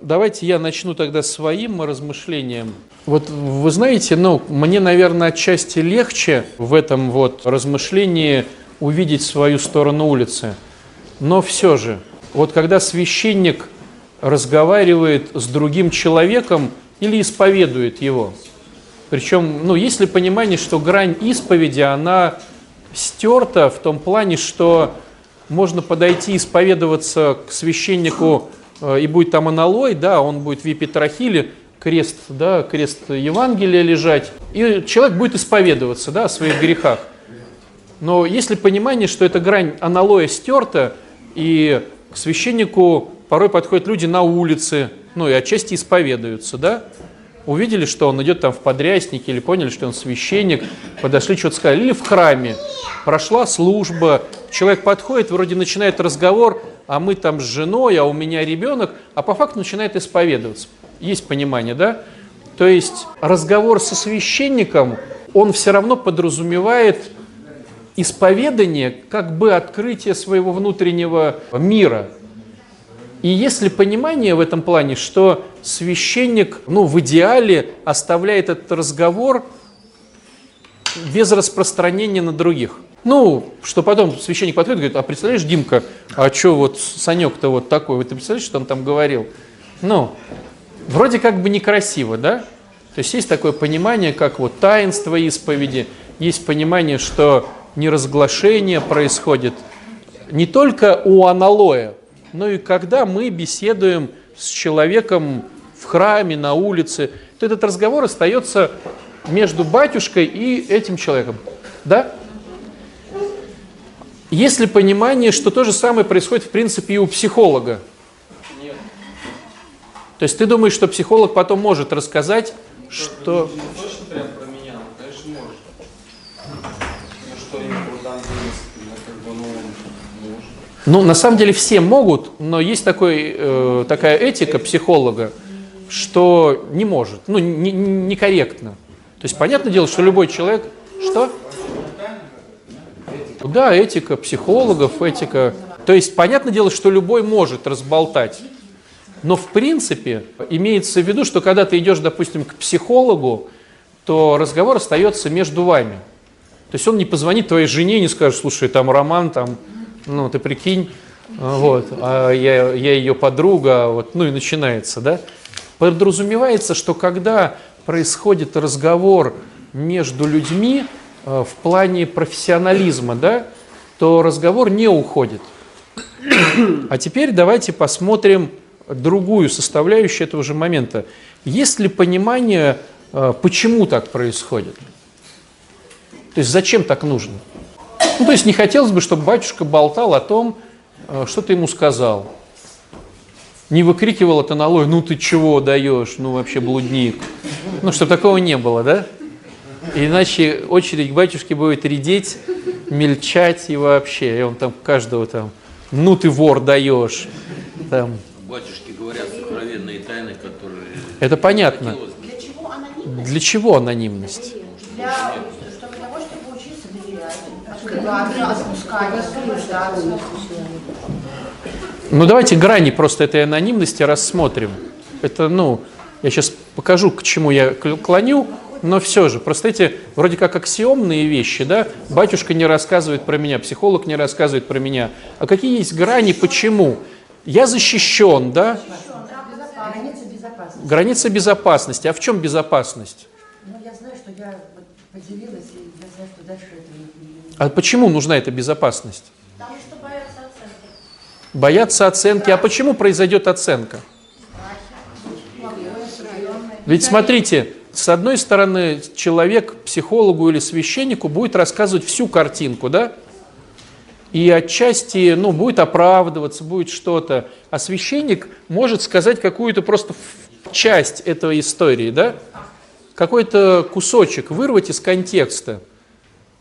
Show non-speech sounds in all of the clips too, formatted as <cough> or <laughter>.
давайте я начну тогда своим размышлением. Вот вы знаете, ну, мне, наверное, отчасти легче в этом вот размышлении увидеть свою сторону улицы. Но все же, вот когда священник разговаривает с другим человеком или исповедует его, причем, ну, есть ли понимание, что грань исповеди, она стерта в том плане, что можно подойти исповедоваться к священнику, и будет там аналой, да, он будет в епитрахиле, крест, да, крест Евангелия лежать, и человек будет исповедоваться, да, о своих грехах. Но есть ли понимание, что эта грань аналоя стерта, и к священнику порой подходят люди на улице, ну и отчасти исповедуются, да, увидели, что он идет там в подряснике, или поняли, что он священник, подошли, что-то сказали, или в храме, прошла служба, человек подходит, вроде начинает разговор, а мы там с женой, а у меня ребенок, а по факту начинает исповедоваться. Есть понимание, да? То есть разговор со священником, он все равно подразумевает исповедание, как бы открытие своего внутреннего мира. И есть ли понимание в этом плане, что священник, ну, в идеале оставляет этот разговор без распространения на других? Ну, что потом священник подходит и говорит, а представляешь, Димка, а что вот Санек-то вот такой, вот ты представляешь, что он там говорил? Ну, вроде как бы некрасиво, да? То есть есть такое понимание, как вот таинство исповеди, есть понимание, что неразглашение происходит не только у аналоя, но и когда мы беседуем с человеком в храме, на улице, то этот разговор остается между батюшкой и этим человеком. Да? Есть ли понимание, что то же самое происходит, в принципе, и у психолога? То есть ты думаешь, что психолог потом может рассказать, что... Ну, на самом деле все могут, но есть такой, э, такая этика психолога, что не может, ну, некорректно. То есть, понятное дело, что любой человек... Что? Да, этика психологов, этика... То есть, понятное дело, что любой может разболтать. Но, в принципе, имеется в виду, что когда ты идешь, допустим, к психологу, то разговор остается между вами. То есть он не позвонит твоей жене и не скажет, слушай, там Роман, там, ну, ты прикинь, вот, а я, я ее подруга, вот, ну и начинается, да. Подразумевается, что когда происходит разговор между людьми, в плане профессионализма, да, то разговор не уходит. А теперь давайте посмотрим другую составляющую этого же момента. Есть ли понимание, э, почему так происходит? То есть зачем так нужно? Ну, то есть не хотелось бы, чтобы батюшка болтал о том, э, что ты ему сказал. Не выкрикивал от аналой, ну ты чего даешь, ну вообще блудник. Ну, чтобы такого не было, да? Иначе очередь к батюшке будет редеть, мельчать и вообще. И он там каждого там, ну ты вор даешь. Там. Батюшки говорят сокровенные тайны, которые... Это понятно. Для чего анонимность? Для чего анонимность? Для того, чтобы учиться доверять, Ну давайте грани просто этой анонимности рассмотрим. Это, ну, я сейчас покажу, к чему я клоню но все же, просто эти вроде как аксиомные вещи, да, батюшка не рассказывает про меня, психолог не рассказывает про меня. А какие есть грани, почему? Я защищен, да? Граница безопасности. Граница безопасности. А в чем безопасность? Ну, я знаю, что я поделилась, и я знаю, что дальше это не... А почему нужна эта безопасность? Потому что боятся оценки. Боятся оценки. А почему произойдет оценка? Ведь смотрите, с одной стороны, человек психологу или священнику будет рассказывать всю картинку, да? И отчасти, ну, будет оправдываться, будет что-то. А священник может сказать какую-то просто часть этой истории, да? Какой-то кусочек вырвать из контекста,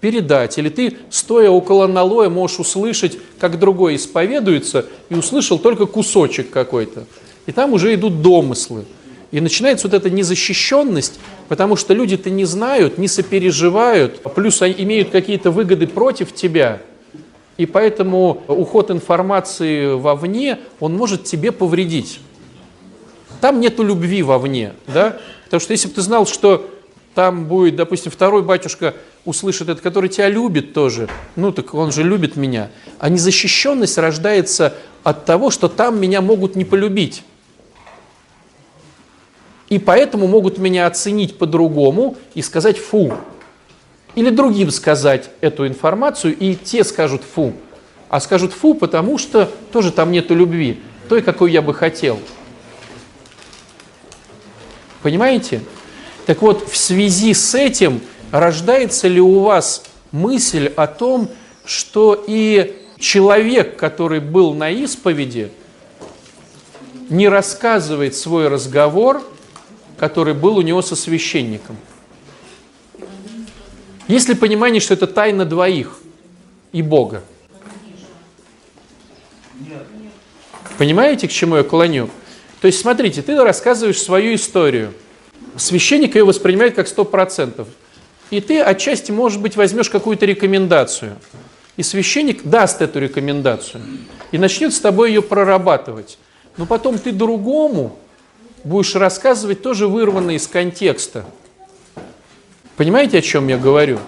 передать. Или ты, стоя около налоя, можешь услышать, как другой исповедуется, и услышал только кусочек какой-то. И там уже идут домыслы. И начинается вот эта незащищенность, потому что люди-то не знают, не сопереживают, плюс они имеют какие-то выгоды против тебя. И поэтому уход информации вовне, он может тебе повредить. там нету любви вовне, да? Потому что если бы ты знал, что там будет, допустим, второй батюшка услышит это, который тебя любит тоже, ну так он же любит меня. А незащищенность рождается от того, что там меня могут не полюбить. И поэтому могут меня оценить по-другому и сказать «фу». Или другим сказать эту информацию, и те скажут «фу». А скажут «фу», потому что тоже там нету любви, той, какой я бы хотел. Понимаете? Так вот, в связи с этим рождается ли у вас мысль о том, что и человек, который был на исповеди, не рассказывает свой разговор, который был у него со священником. Есть ли понимание, что это тайна двоих и Бога? Понимаете, к чему я клоню? То есть, смотрите, ты рассказываешь свою историю. Священник ее воспринимает как сто процентов. И ты отчасти, может быть, возьмешь какую-то рекомендацию. И священник даст эту рекомендацию. И начнет с тобой ее прорабатывать. Но потом ты другому будешь рассказывать тоже вырванно из контекста. Понимаете, о чем я говорю?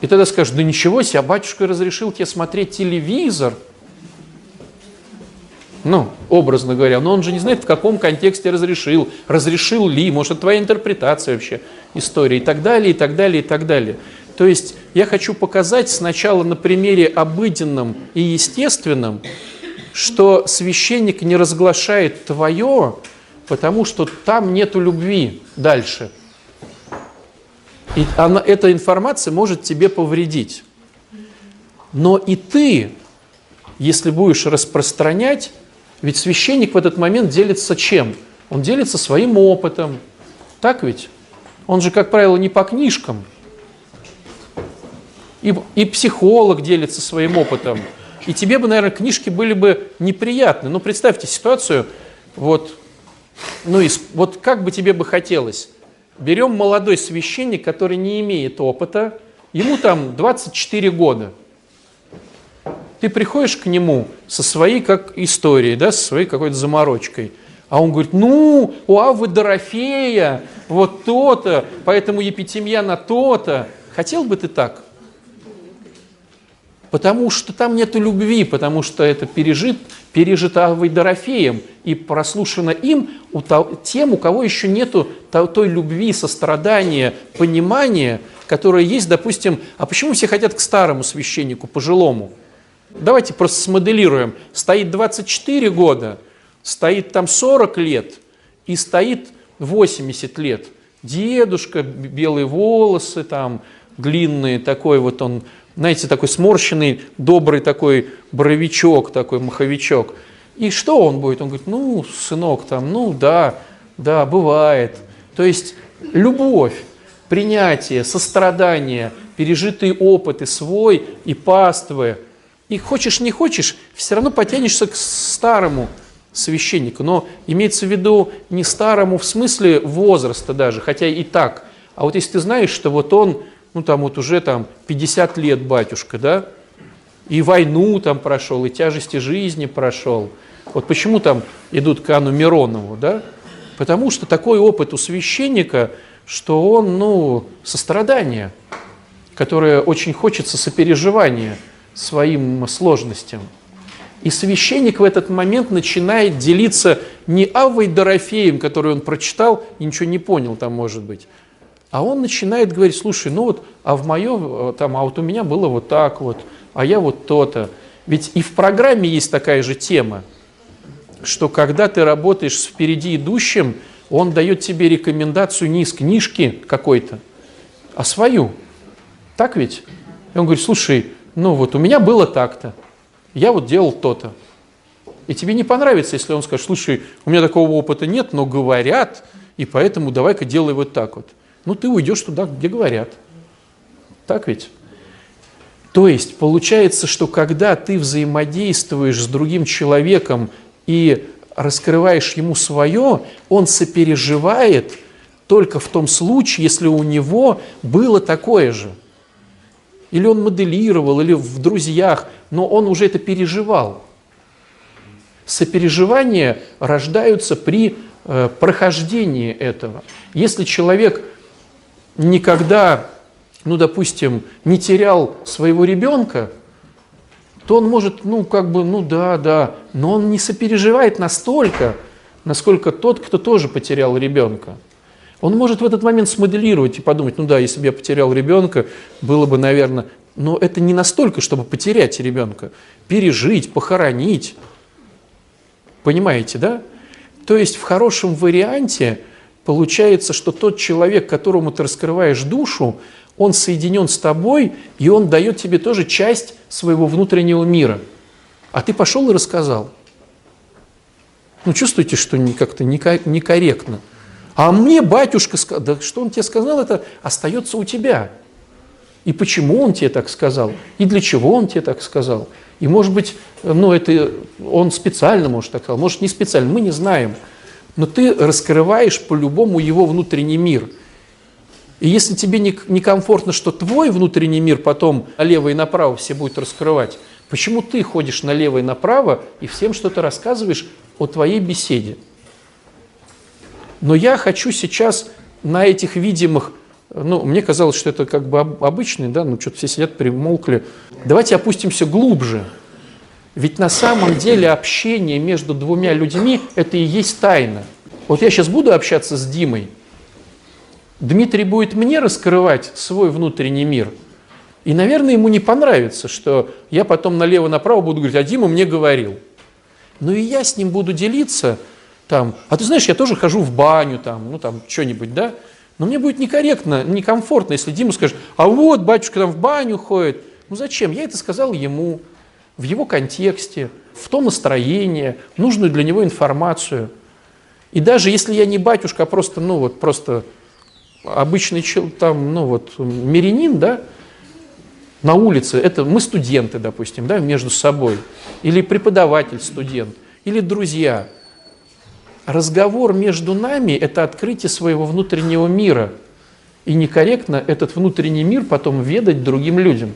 И тогда скажешь, да ничего себе, а батюшка разрешил тебе смотреть телевизор – ну, образно говоря, но он же не знает, в каком контексте разрешил, разрешил ли, может, это твоя интерпретация вообще истории и так далее, и так далее, и так далее. То есть я хочу показать сначала на примере обыденном и естественном, что священник не разглашает твое, потому что там нету любви дальше. И она, эта информация может тебе повредить. Но и ты, если будешь распространять, ведь священник в этот момент делится чем? Он делится своим опытом. Так ведь? Он же, как правило, не по книжкам. И, и психолог делится своим опытом. И тебе бы, наверное, книжки были бы неприятны. Ну, представьте ситуацию, вот, ну, и, вот как бы тебе бы хотелось. Берем молодой священник, который не имеет опыта, ему там 24 года – ты приходишь к нему со своей как историей, да, со своей какой-то заморочкой, а он говорит, ну, у Аввы Дорофея вот то-то, поэтому Епитемьяна то-то. Хотел бы ты так? Потому что там нет любви, потому что это пережит, пережито Дорофеем и прослушано им у того, тем, у кого еще нету той любви, сострадания, понимания, которое есть, допустим, а почему все хотят к старому священнику, пожилому? Давайте просто смоделируем. Стоит 24 года, стоит там 40 лет и стоит 80 лет. Дедушка, белые волосы там, длинные, такой вот он, знаете, такой сморщенный, добрый такой боровичок, такой маховичок. И что он будет? Он говорит, ну, сынок, там, ну да, да, бывает. То есть любовь, принятие, сострадание, пережитые опыты свой и паствы – и хочешь не хочешь, все равно потянешься к старому священнику. Но имеется в виду не старому в смысле возраста даже, хотя и так. А вот если ты знаешь, что вот он, ну там вот уже там 50 лет батюшка, да, и войну там прошел, и тяжести жизни прошел. Вот почему там идут к Анну Миронову, да? Потому что такой опыт у священника, что он, ну, сострадание, которое очень хочется сопереживания – своим сложностям. И священник в этот момент начинает делиться не Аввой Дорофеем, который он прочитал и ничего не понял там, может быть, а он начинает говорить, слушай, ну вот, а в моем, там, а вот у меня было вот так вот, а я вот то-то. Ведь и в программе есть такая же тема, что когда ты работаешь с впереди идущим, он дает тебе рекомендацию не из книжки какой-то, а свою. Так ведь? И он говорит, слушай, ну вот у меня было так-то, я вот делал то-то. И тебе не понравится, если он скажет, слушай, у меня такого опыта нет, но говорят, и поэтому давай-ка делай вот так вот. Ну ты уйдешь туда, где говорят. Так ведь? То есть получается, что когда ты взаимодействуешь с другим человеком и раскрываешь ему свое, он сопереживает только в том случае, если у него было такое же или он моделировал, или в друзьях, но он уже это переживал. Сопереживания рождаются при э, прохождении этого. Если человек никогда, ну, допустим, не терял своего ребенка, то он может, ну, как бы, ну да, да, но он не сопереживает настолько, насколько тот, кто тоже потерял ребенка. Он может в этот момент смоделировать и подумать, ну да, если бы я потерял ребенка, было бы, наверное, но это не настолько, чтобы потерять ребенка, пережить, похоронить. Понимаете, да? То есть в хорошем варианте получается, что тот человек, которому ты раскрываешь душу, он соединен с тобой, и он дает тебе тоже часть своего внутреннего мира. А ты пошел и рассказал. Ну, чувствуете, что как-то некорректно. А мне батюшка сказал, да что он тебе сказал, это остается у тебя. И почему он тебе так сказал, и для чего он тебе так сказал. И может быть, ну это он специально, может, так сказал, может, не специально, мы не знаем. Но ты раскрываешь по-любому его внутренний мир – и если тебе некомфортно, что твой внутренний мир потом налево и направо все будет раскрывать, почему ты ходишь налево и направо и всем что-то рассказываешь о твоей беседе? Но я хочу сейчас на этих видимых, ну, мне казалось, что это как бы обычный, да, ну, что-то все сидят, примолкли. Давайте опустимся глубже. Ведь на самом деле общение между двумя людьми – это и есть тайна. Вот я сейчас буду общаться с Димой – Дмитрий будет мне раскрывать свой внутренний мир. И, наверное, ему не понравится, что я потом налево-направо буду говорить, а Дима мне говорил. Ну и я с ним буду делиться там, а ты знаешь, я тоже хожу в баню там, ну там что-нибудь, да? Но мне будет некорректно, некомфортно, если Дима скажет, а вот батюшка там в баню ходит. Ну зачем? Я это сказал ему, в его контексте, в то настроение, нужную для него информацию. И даже если я не батюшка, а просто, ну вот, просто обычный там, ну вот, мирянин, да, на улице, это мы студенты, допустим, да, между собой, или преподаватель, студент, или друзья. Разговор между нами – это открытие своего внутреннего мира. И некорректно этот внутренний мир потом ведать другим людям.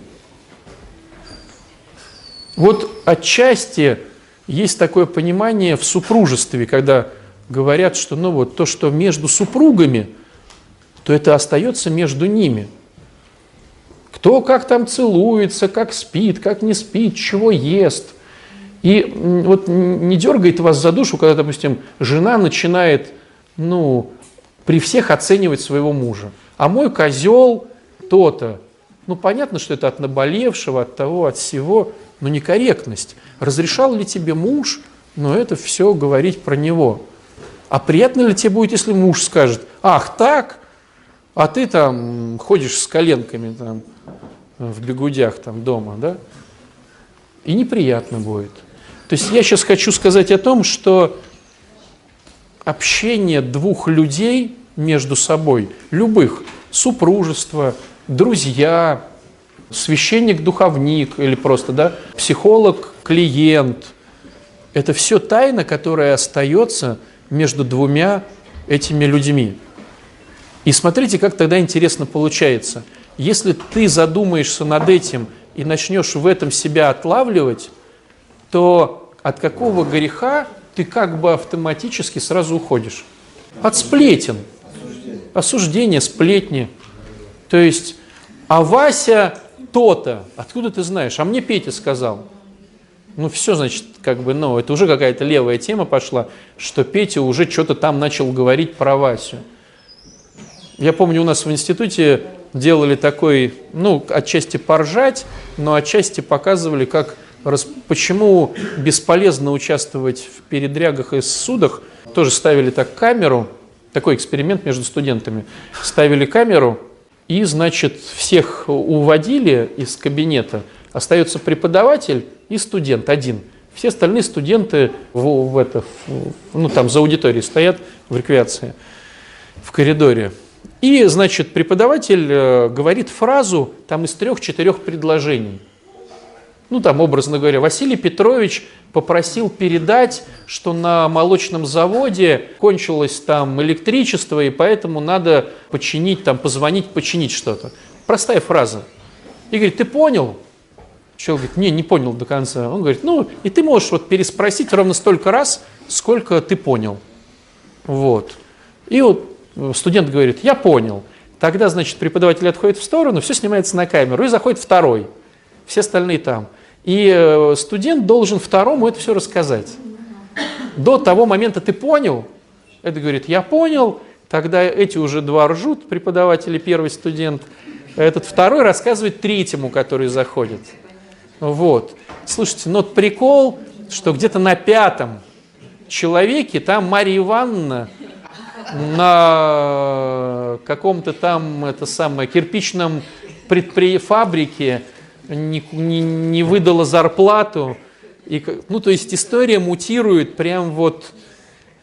Вот отчасти есть такое понимание в супружестве, когда говорят, что ну вот то, что между супругами – то это остается между ними. Кто как там целуется, как спит, как не спит, чего ест. И вот не дергает вас за душу, когда, допустим, жена начинает, ну, при всех оценивать своего мужа. А мой козел то-то. Ну, понятно, что это от наболевшего, от того, от всего, но некорректность. Разрешал ли тебе муж, но это все говорить про него. А приятно ли тебе будет, если муж скажет, ах так, а ты там ходишь с коленками там, в бегудях там дома, да, и неприятно будет. То есть я сейчас хочу сказать о том, что общение двух людей между собой, любых, супружество, друзья, священник-духовник или просто, да, психолог-клиент, это все тайна, которая остается между двумя этими людьми. И смотрите, как тогда интересно получается. Если ты задумаешься над этим и начнешь в этом себя отлавливать, то от какого греха ты как бы автоматически сразу уходишь? От сплетен. Осуждение, сплетни. То есть, а Вася то-то, откуда ты знаешь? А мне Петя сказал. Ну все, значит, как бы, ну, это уже какая-то левая тема пошла, что Петя уже что-то там начал говорить про Васю. Я помню, у нас в институте делали такой, ну, отчасти поржать, но отчасти показывали, как, почему бесполезно участвовать в передрягах и судах. Тоже ставили так камеру, такой эксперимент между студентами. Ставили камеру и, значит, всех уводили из кабинета. Остается преподаватель и студент один. Все остальные студенты в, в это, в, ну, там за аудиторией стоят в рекреации, в коридоре. И, значит, преподаватель э, говорит фразу там из трех-четырех предложений. Ну, там, образно говоря, Василий Петрович попросил передать, что на молочном заводе кончилось там электричество, и поэтому надо починить, там, позвонить, починить что-то. Простая фраза. И говорит, ты понял? Человек говорит, не, не понял до конца. Он говорит, ну, и ты можешь вот переспросить ровно столько раз, сколько ты понял. Вот. И вот студент говорит, я понял. Тогда, значит, преподаватель отходит в сторону, все снимается на камеру, и заходит второй. Все остальные там. И э, студент должен второму это все рассказать. До того момента ты понял? Это говорит, я понял. Тогда эти уже два ржут, преподаватели, первый студент. Этот второй рассказывает третьему, который заходит. Вот. Слушайте, ну вот прикол, что где-то на пятом человеке там Мария Ивановна на каком-то там это самое кирпичном предпри... фабрике не, не, не выдала зарплату. И, ну, то есть история мутирует прям вот,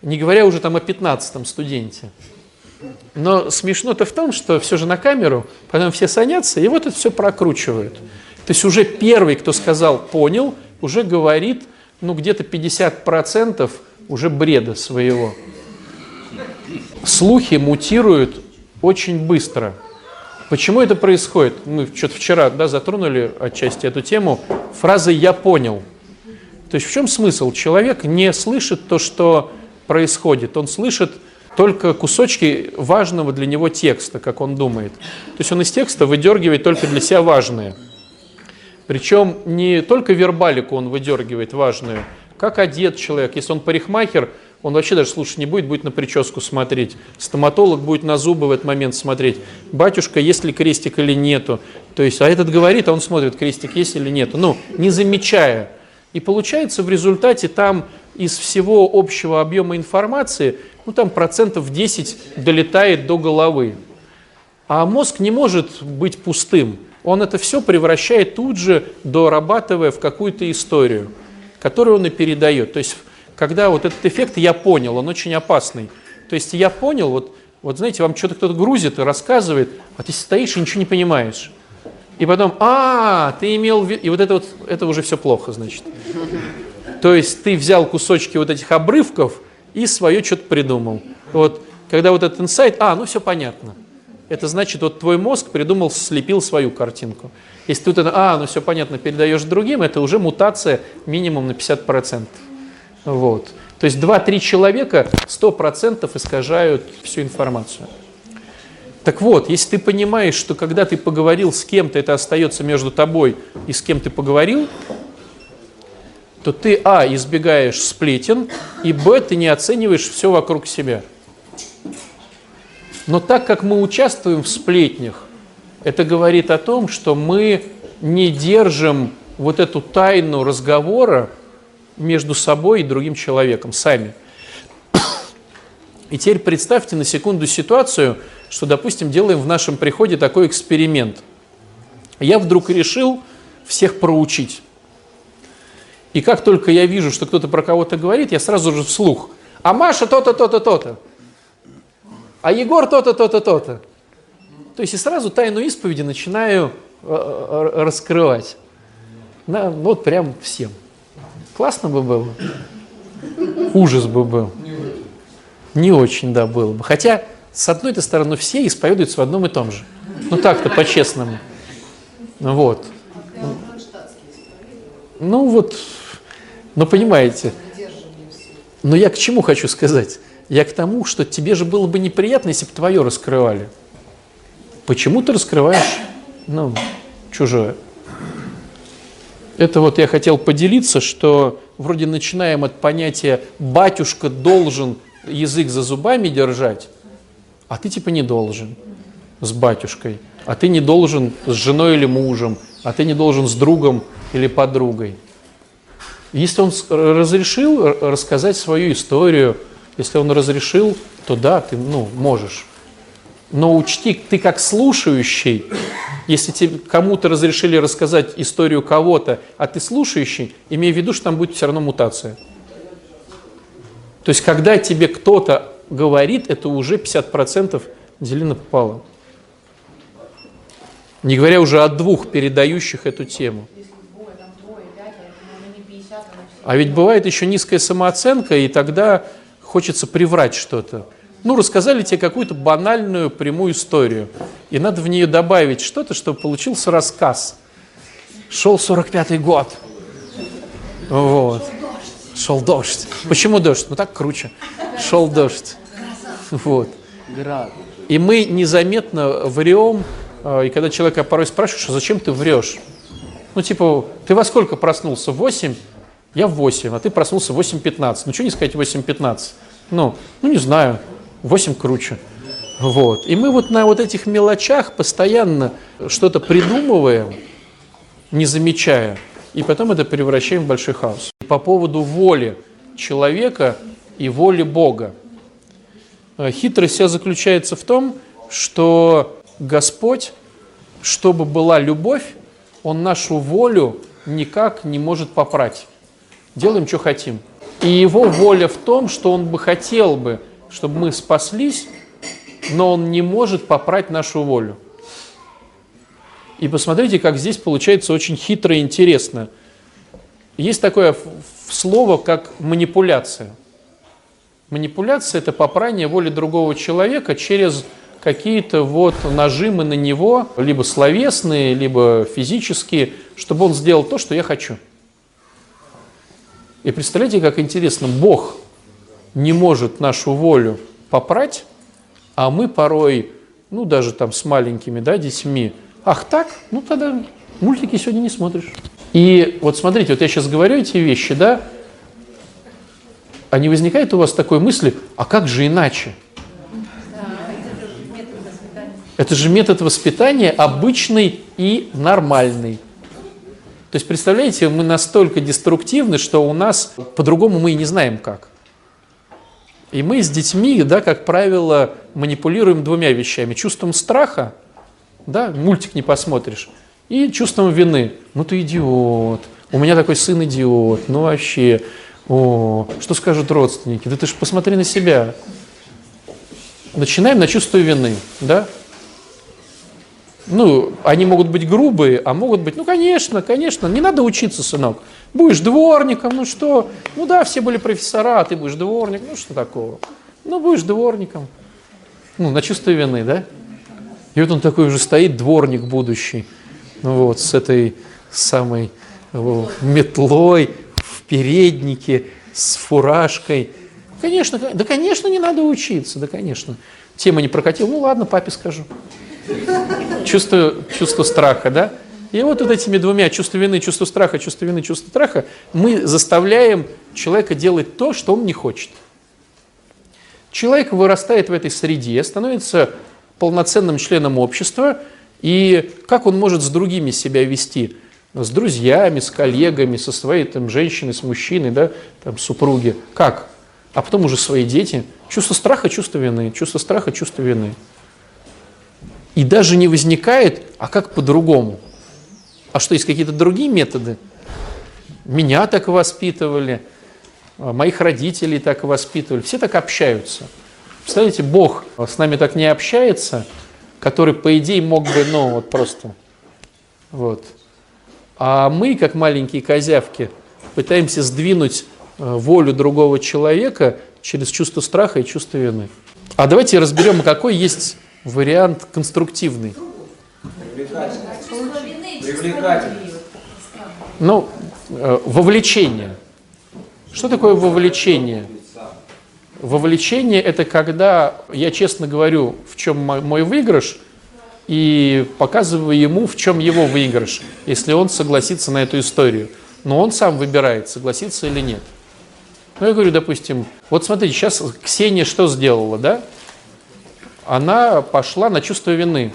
не говоря уже там о 15 студенте. Но смешно-то в том, что все же на камеру, потом все садятся, и вот это все прокручивают. То есть уже первый, кто сказал «понял», уже говорит, ну, где-то 50% уже бреда своего. Слухи мутируют очень быстро. Почему это происходит? Мы что-то вчера да, затронули отчасти эту тему. Фраза «я понял». То есть в чем смысл? Человек не слышит то, что происходит. Он слышит только кусочки важного для него текста, как он думает. То есть он из текста выдергивает только для себя важное. Причем не только вербалику он выдергивает важную, как одет человек. Если он парикмахер, он вообще даже слушать не будет, будет на прическу смотреть. Стоматолог будет на зубы в этот момент смотреть. Батюшка, есть ли крестик или нету. То есть, а этот говорит, а он смотрит, крестик есть или нету. Ну, не замечая. И получается в результате там из всего общего объема информации, ну там процентов 10 долетает до головы. А мозг не может быть пустым он это все превращает тут же, дорабатывая в какую-то историю, которую он и передает. То есть, когда вот этот эффект «я понял», он очень опасный. То есть, я понял, вот, вот знаете, вам что-то кто-то грузит и рассказывает, а ты стоишь и ничего не понимаешь. И потом, а, ты имел в виду, и вот это вот, это уже все плохо, значит. То есть, ты взял кусочки вот этих обрывков и свое что-то придумал. Вот, когда вот этот инсайт, а, ну все понятно это значит, вот твой мозг придумал, слепил свою картинку. Если ты а, ну все понятно, передаешь другим, это уже мутация минимум на 50%. Вот. То есть 2-3 человека 100% искажают всю информацию. Так вот, если ты понимаешь, что когда ты поговорил с кем-то, это остается между тобой и с кем ты поговорил, то ты, а, избегаешь сплетен, и, б, ты не оцениваешь все вокруг себя – но так как мы участвуем в сплетнях, это говорит о том, что мы не держим вот эту тайну разговора между собой и другим человеком сами. И теперь представьте на секунду ситуацию, что, допустим, делаем в нашем приходе такой эксперимент. Я вдруг решил всех проучить. И как только я вижу, что кто-то про кого-то говорит, я сразу же вслух. А Маша то-то, то-то, то-то а Егор то-то, то-то, то-то. То есть и сразу тайну исповеди начинаю э, э, раскрывать. На, вот прям всем. Классно бы было. Ужас бы был. Не очень, да, было бы. Хотя, с одной стороны, все исповедуются в одном и том же. Ну так-то, по-честному. Вот. Ну вот, ну понимаете. Но я к чему хочу сказать? Я к тому, что тебе же было бы неприятно, если бы твое раскрывали. Почему ты раскрываешь ну, чужое? Это вот я хотел поделиться, что вроде начинаем от понятия «батюшка должен язык за зубами держать», а ты типа не должен с батюшкой, а ты не должен с женой или мужем, а ты не должен с другом или подругой. Если он разрешил рассказать свою историю, если он разрешил, то да, ты ну, можешь. Но учти, ты как слушающий, если тебе кому-то разрешили рассказать историю кого-то, а ты слушающий, имей в виду, что там будет все равно мутация. То есть, когда тебе кто-то говорит, это уже 50% делено пополам. Не говоря уже о двух передающих эту тему. А ведь бывает еще низкая самооценка, и тогда хочется приврать что-то. Ну, рассказали тебе какую-то банальную прямую историю, и надо в нее добавить что-то, чтобы получился рассказ, Шел 45-й год. Вот. Шел дождь. Почему дождь? Ну так круче. Шел дождь. Вот. И мы незаметно врем, э, и когда человека порой спрашиваешь, а зачем ты врешь? Ну, типа, ты во сколько проснулся? В 8? Я в 8, а ты проснулся в 8.15. Ну, что не сказать 8.15? Ну, ну, не знаю, 8 круче. Вот. И мы вот на вот этих мелочах постоянно что-то придумываем, не замечая, и потом это превращаем в большой хаос. По поводу воли человека и воли Бога. Э, хитрость вся заключается в том, что Господь, чтобы была любовь, Он нашу волю никак не может попрать. Делаем, что хотим. И Его воля в том, что Он бы хотел бы, чтобы мы спаслись, но Он не может попрать нашу волю. И посмотрите, как здесь получается очень хитро и интересно. Есть такое слово, как манипуляция. Манипуляция – это попрание воли другого человека через какие-то вот нажимы на него, либо словесные, либо физические, чтобы он сделал то, что я хочу. И представляете, как интересно, Бог не может нашу волю попрать, а мы порой, ну даже там с маленькими да, детьми, Ах так? Ну тогда мультики сегодня не смотришь. И вот смотрите, вот я сейчас говорю эти вещи, да, а не возникает у вас такой мысли, а как же иначе? Это же метод воспитания обычный и нормальный. То есть, представляете, мы настолько деструктивны, что у нас по-другому мы и не знаем как. И мы с детьми, да, как правило, манипулируем двумя вещами. Чувством страха да, мультик не посмотришь, и чувством вины. Ну ты идиот, у меня такой сын идиот, ну вообще, о, что скажут родственники? Да ты же посмотри на себя. Начинаем на чувство вины, да? Ну, они могут быть грубые, а могут быть, ну, конечно, конечно, не надо учиться, сынок. Будешь дворником, ну что? Ну да, все были профессора, а ты будешь дворник, ну что такого? Ну, будешь дворником. Ну, на чувство вины, да? И вот он такой уже стоит, дворник будущий, ну вот, с этой самой метлой в переднике, с фуражкой. Конечно, да, конечно, не надо учиться, да, конечно. Тема не прокатила, ну ладно, папе скажу. Чувство, чувство страха, да? И вот, вот этими двумя, чувство вины, чувство страха, чувство вины, чувство страха, мы заставляем человека делать то, что он не хочет. Человек вырастает в этой среде, становится полноценным членом общества, и как он может с другими себя вести? С друзьями, с коллегами, со своей там, женщиной, с мужчиной, да, там, супруги. Как? А потом уже свои дети. Чувство страха, чувство вины, чувство страха, чувство вины. И даже не возникает, а как по-другому? А что, есть какие-то другие методы? Меня так воспитывали, а моих родителей так воспитывали. Все так общаются – Представляете, Бог с нами так не общается, который, по идее, мог бы, ну, вот просто, вот. А мы, как маленькие козявки, пытаемся сдвинуть э, волю другого человека через чувство страха и чувство вины. А давайте разберем, какой есть вариант конструктивный. Привлекательный. Ну, э, вовлечение. Что такое вовлечение? Вовлечение – это когда я честно говорю, в чем мой выигрыш, и показываю ему, в чем его выигрыш, если он согласится на эту историю. Но он сам выбирает, согласиться или нет. Ну, я говорю, допустим, вот смотрите, сейчас Ксения что сделала, да? Она пошла на чувство вины.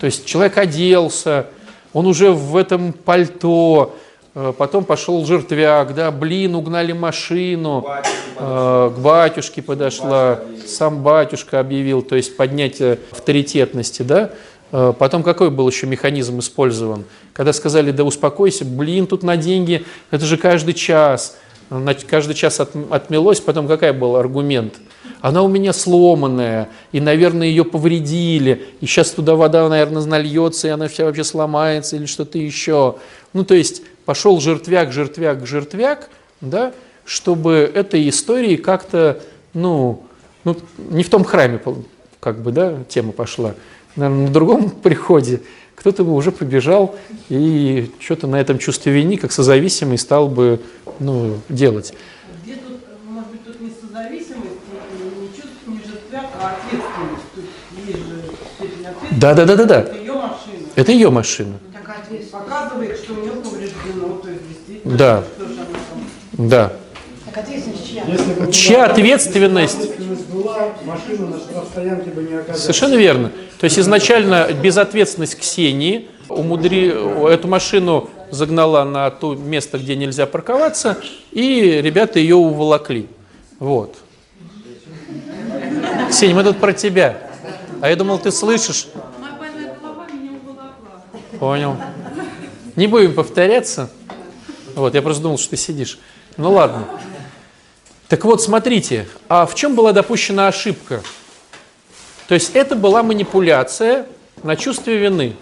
То есть человек оделся, он уже в этом пальто, Э, потом пошел жертвяк, да, блин, угнали машину, э, к батюшке подошла, сам батюшка объявил, то есть поднятие авторитетности, да. Э, потом какой был еще механизм использован? Когда сказали, да успокойся, блин, тут на деньги, это же каждый час, каждый час от, отмелось, потом какой был аргумент? Она у меня сломанная, и, наверное, ее повредили, и сейчас туда вода, наверное, нальется, и она вся вообще сломается, или что-то еще. Ну, то есть пошел жертвяк, жертвяк, жертвяк, да, чтобы этой истории как-то, ну, ну, не в том храме, как бы, да, тема пошла, наверное, на другом <laughs> приходе кто-то бы уже побежал и что-то на этом чувстве вины, как созависимый, стал бы ну, делать. Где тут, может быть, тут не созависимость, не чувство, не жертвяк, а ответственность. Тут есть же степень ответственности. Да, да, да, да, да. Это ее машина. Это ее машина. Такая ответственность показывает, что у нее повреждено, то есть действительно, Да. что же она там Да. Так ответственность чья? Чья ответственность? Была, машина на штрафстоянке бы не оказалась. Совершенно верно. То есть изначально безответственность Ксении умудри... эту машину загнала на то место, где нельзя парковаться, и ребята ее уволокли. Вот. Ксения, мы тут про тебя. А я думал, ты слышишь. Понял. Не будем повторяться. Вот, я просто думал, что ты сидишь. Ну ладно. Так вот, смотрите, а в чем была допущена ошибка? То есть это была манипуляция на чувстве вины.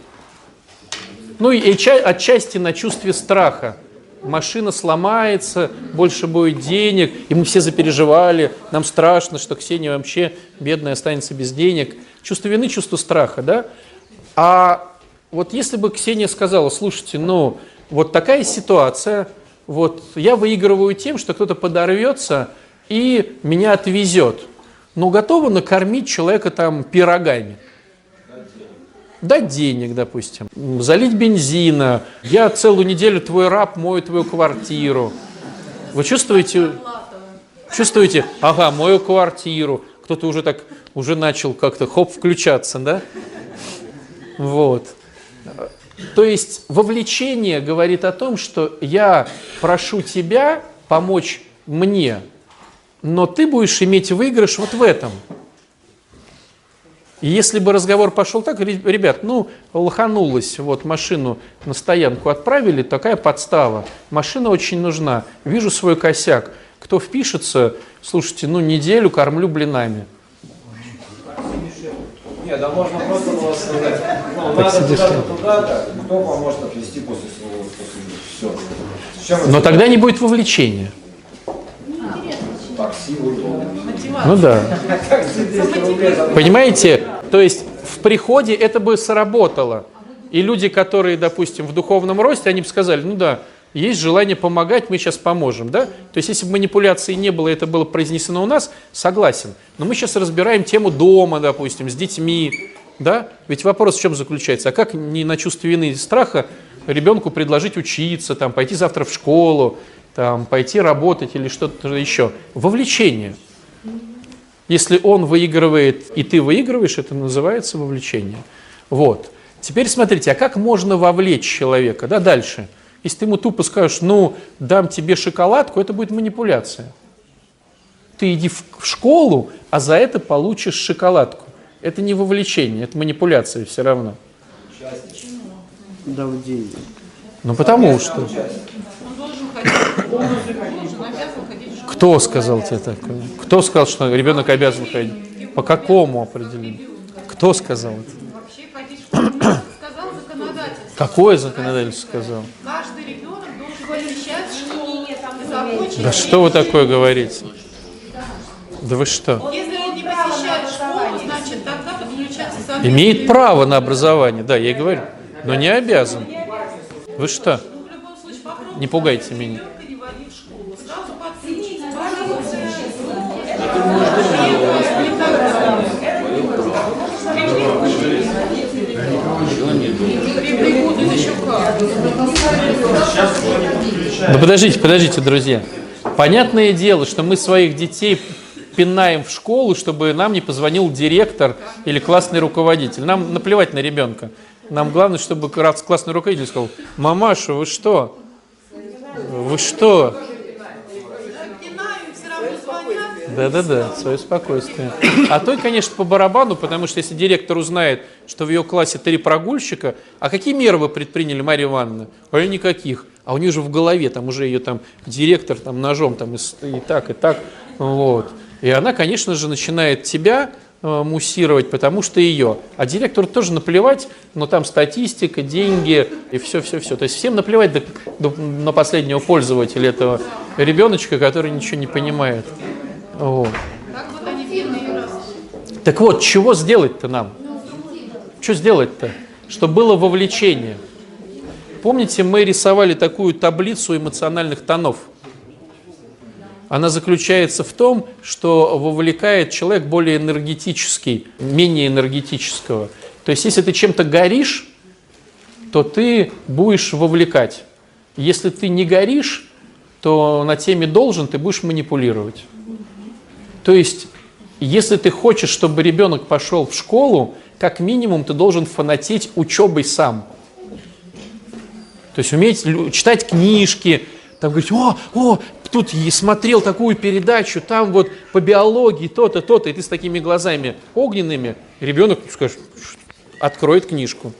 Ну и ча- отчасти на чувстве страха. Машина сломается, больше будет денег, и мы все запереживали, нам страшно, что Ксения вообще бедная останется без денег. Чувство вины, чувство страха, да? А вот если бы Ксения сказала, слушайте, ну вот такая ситуация, вот я выигрываю тем, что кто-то подорвется и меня отвезет, но готова накормить человека там пирогами? Дать денег, допустим, залить бензина, я целую неделю твой раб мою твою квартиру. Вы чувствуете, чувствуете, ага, мою квартиру, кто-то уже так, уже начал как-то хоп включаться, да? Вот. То есть вовлечение говорит о том, что я прошу тебя помочь мне, но ты будешь иметь выигрыш вот в этом. И если бы разговор пошел так, ре- ребят, ну, лоханулась, вот машину на стоянку отправили, такая подстава, машина очень нужна, вижу свой косяк, кто впишется, слушайте, ну, неделю кормлю блинами. Нет, да можно просто было сказать, ну, надо там. туда-то, кто поможет отвезти после своего все. Чем это? Но тогда не будет вовлечения. Такси. Ну да. Как за 200 рублей за Понимаете? То есть в приходе это бы сработало. И люди, которые, допустим, в духовном росте, они бы сказали, ну да, есть желание помогать, мы сейчас поможем, да? То есть если бы манипуляции не было, это было произнесено у нас, согласен. Но мы сейчас разбираем тему дома, допустим, с детьми, да? Ведь вопрос в чем заключается? А как не на чувстве вины и страха ребенку предложить учиться, там, пойти завтра в школу, там, пойти работать или что-то еще? Вовлечение. Если он выигрывает и ты выигрываешь, это называется вовлечение. Вот. Теперь смотрите, а как можно вовлечь человека? Да, дальше. Если ты ему тупо скажешь, ну, дам тебе шоколадку, это будет манипуляция. Ты иди в школу, а за это получишь шоколадку. Это не вовлечение, это манипуляция все равно. Дал деньги. Ну, потому что. Он Кто сказал тебе такое? Кто сказал, что ребенок обязан ходить? По какому определению? Кто сказал это? Какое законодательство сказал? Каждый ребенок должен посещать школу. Да что вы такое говорите? Да вы что? Если он не посещает школу, значит тогда подключаться. Имеет право на образование, да, я и говорю, но не обязан. Вы что? Ну, в любом случае, попробуйте Не пугайте меня. Да подождите, подождите, друзья. Понятное дело, что мы своих детей пинаем в школу, чтобы нам не позвонил директор или классный руководитель. Нам наплевать на ребенка. Нам главное, чтобы класс- классный руководитель сказал, мамаша, вы что? Вы что? Да-да-да, свое спокойствие. А той, конечно, по барабану, потому что если директор узнает, что в ее классе три прогульщика, а какие меры вы предприняли, Марья Ивановна? А ее никаких. А у нее же в голове, там уже ее там директор там ножом там и, и так, и так. Вот. И она, конечно же, начинает тебя муссировать, потому что ее. А директору тоже наплевать, но там статистика, деньги и все-все-все. То есть всем наплевать до- до- на последнего пользователя этого ребеночка, который ничего не понимает. Вот. Так вот, чего сделать-то нам? Что сделать-то? чтобы было вовлечение. Помните, мы рисовали такую таблицу эмоциональных тонов? Она заключается в том, что вовлекает человек более энергетический, менее энергетического. То есть, если ты чем-то горишь, то ты будешь вовлекать. Если ты не горишь, то на теме должен ты будешь манипулировать. То есть, если ты хочешь, чтобы ребенок пошел в школу, как минимум ты должен фанатеть учебой сам. То есть уметь читать книжки, там говорить, о, о, тут смотрел такую передачу, там вот по биологии то-то, то-то, и ты с такими глазами огненными, ребенок скажет, откроет книжку.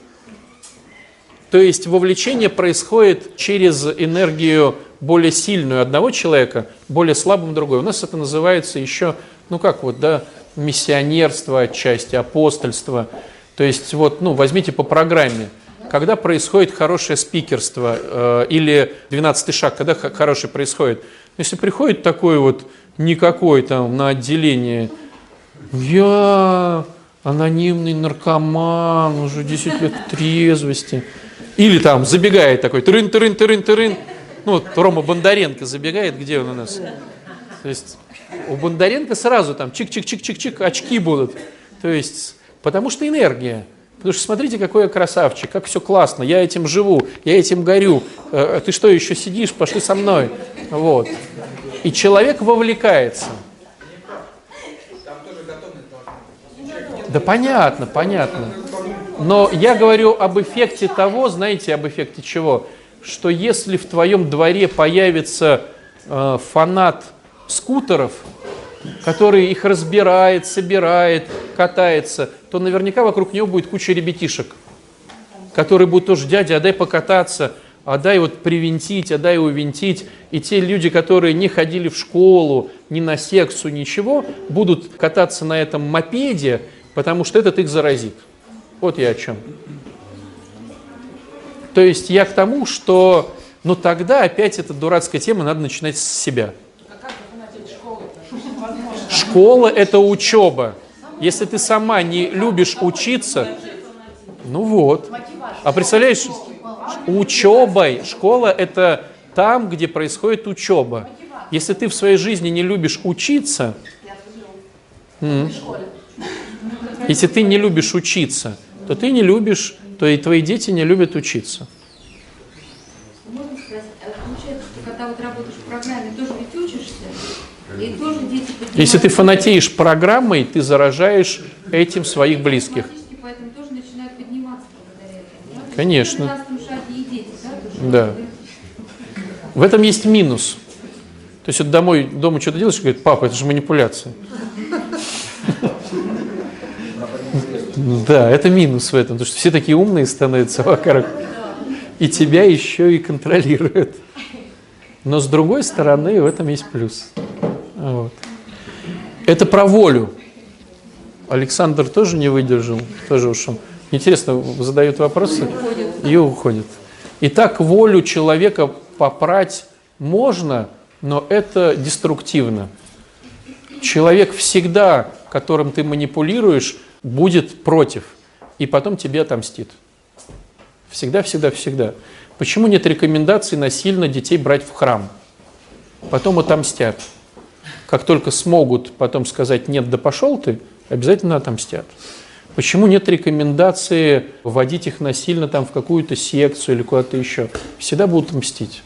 То есть вовлечение происходит через энергию более сильную одного человека, более слабым другой. У нас это называется еще, ну как вот, да, миссионерство отчасти, апостольство. То есть вот, ну, возьмите по программе, когда происходит хорошее спикерство э, или 12 шаг, когда хороший происходит. Если приходит такой вот никакой там на отделение, я анонимный наркоман, уже 10 лет трезвости. Или там забегает такой, тырын, тырын, тырын, тырын. Ну вот Рома Бондаренко забегает, где он у нас? То есть у Бондаренко сразу там чик-чик-чик-чик-чик, очки будут. То есть, потому что энергия. Потому что смотрите, какой я красавчик, как все классно, я этим живу, я этим горю. Э, ты что, еще сидишь? Пошли со мной. Вот. И человек вовлекается. Да понятно, понятно. Но я говорю об эффекте того, знаете, об эффекте чего? Что если в твоем дворе появится э, фанат скутеров, который их разбирает, собирает, катается, то наверняка вокруг него будет куча ребятишек, которые будут тоже, дядя, а дай покататься, а дай вот привинтить, а дай увинтить. И те люди, которые не ходили в школу, ни на секцию, ничего, будут кататься на этом мопеде, потому что этот их заразит. Вот я о чем. То есть я к тому, что, ну тогда опять эта дурацкая тема, надо начинать с себя. Школа – это учеба. Если ты сама не любишь учиться, ну вот. А представляешь, учебой, школа – это там, где происходит учеба. Если ты в своей жизни не любишь учиться, если ты не любишь учиться, то ты не любишь, то и твои дети не любят учиться. Можно сказать, а получается, что когда вот работаешь в программе, тоже ведь учишься, и тоже дети поднимают... Если ты фанатеешь программой, ты заражаешь этим своих близких. Автоматически Поэтому тоже начинают подниматься благодаря этому. да? Конечно. На 15 шаге и дети, да. В этом есть минус. То есть вот домой, дома что-то делаешь, и говорит, папа, это же манипуляция. Да, это минус в этом, потому что все такие умные становятся вокруг. И тебя еще и контролируют. Но с другой стороны, в этом есть плюс. Вот. Это про волю. Александр тоже не выдержал, тоже ушел. Интересно, задают вопросы и уходит. Итак, волю человека попрать можно, но это деструктивно. Человек всегда, которым ты манипулируешь, будет против, и потом тебе отомстит. Всегда, всегда, всегда. Почему нет рекомендаций насильно детей брать в храм? Потом отомстят. Как только смогут потом сказать «нет, да пошел ты», обязательно отомстят. Почему нет рекомендации вводить их насильно там, в какую-то секцию или куда-то еще? Всегда будут мстить.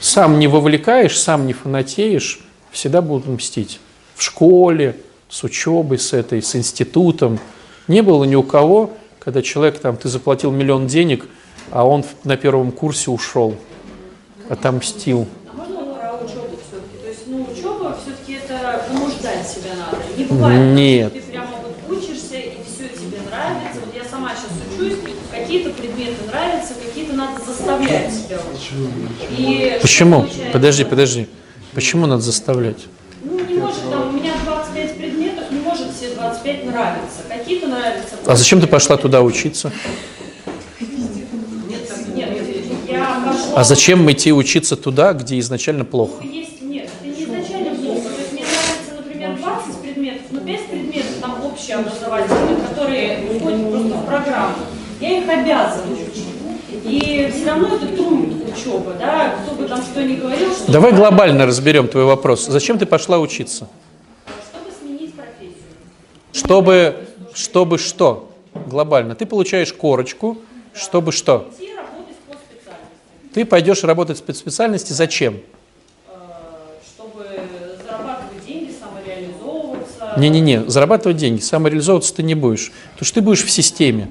Сам не вовлекаешь, сам не фанатеешь, всегда будут мстить. В школе, с учебой, с этой, с институтом. Не было ни у кого, когда человек, там, ты заплатил миллион денег, а он на первом курсе ушел, отомстил. А можно про учебу все-таки? То есть, ну, учеба все-таки это понуждать себя надо. Не бывает, Нет. что ты прямо вот учишься, и все тебе нравится. Вот я сама сейчас учусь, какие-то предметы нравятся, какие-то надо заставлять себя учить. И Почему? получается? Подожди, подожди. Почему надо заставлять? Ну, не может, там, у меня 25 предметов, не может все 25 нравиться. Какие-то нравятся. А зачем ты пошла туда учиться? Нет, я пошла... А зачем идти учиться туда, где изначально плохо? Есть, нет, это не изначально плохо. То есть мне нравится, например, 20 предметов, но 5 предметов там общеобразовательных, которые входят просто в программу. Я их обязана учить. И все равно это труд учеба, да, кто бы там что ни говорил, что... Давай глобально разберем твой вопрос. Зачем ты пошла учиться? Чтобы сменить профессию. Чтобы, чтобы что? Глобально. Ты получаешь корочку, чтобы что? Ты пойдешь работать в специальности. Зачем? э, чтобы зарабатывать деньги, самореализовываться. Не-не-не, зарабатывать деньги, самореализовываться ты не будешь. Потому что ты будешь в системе.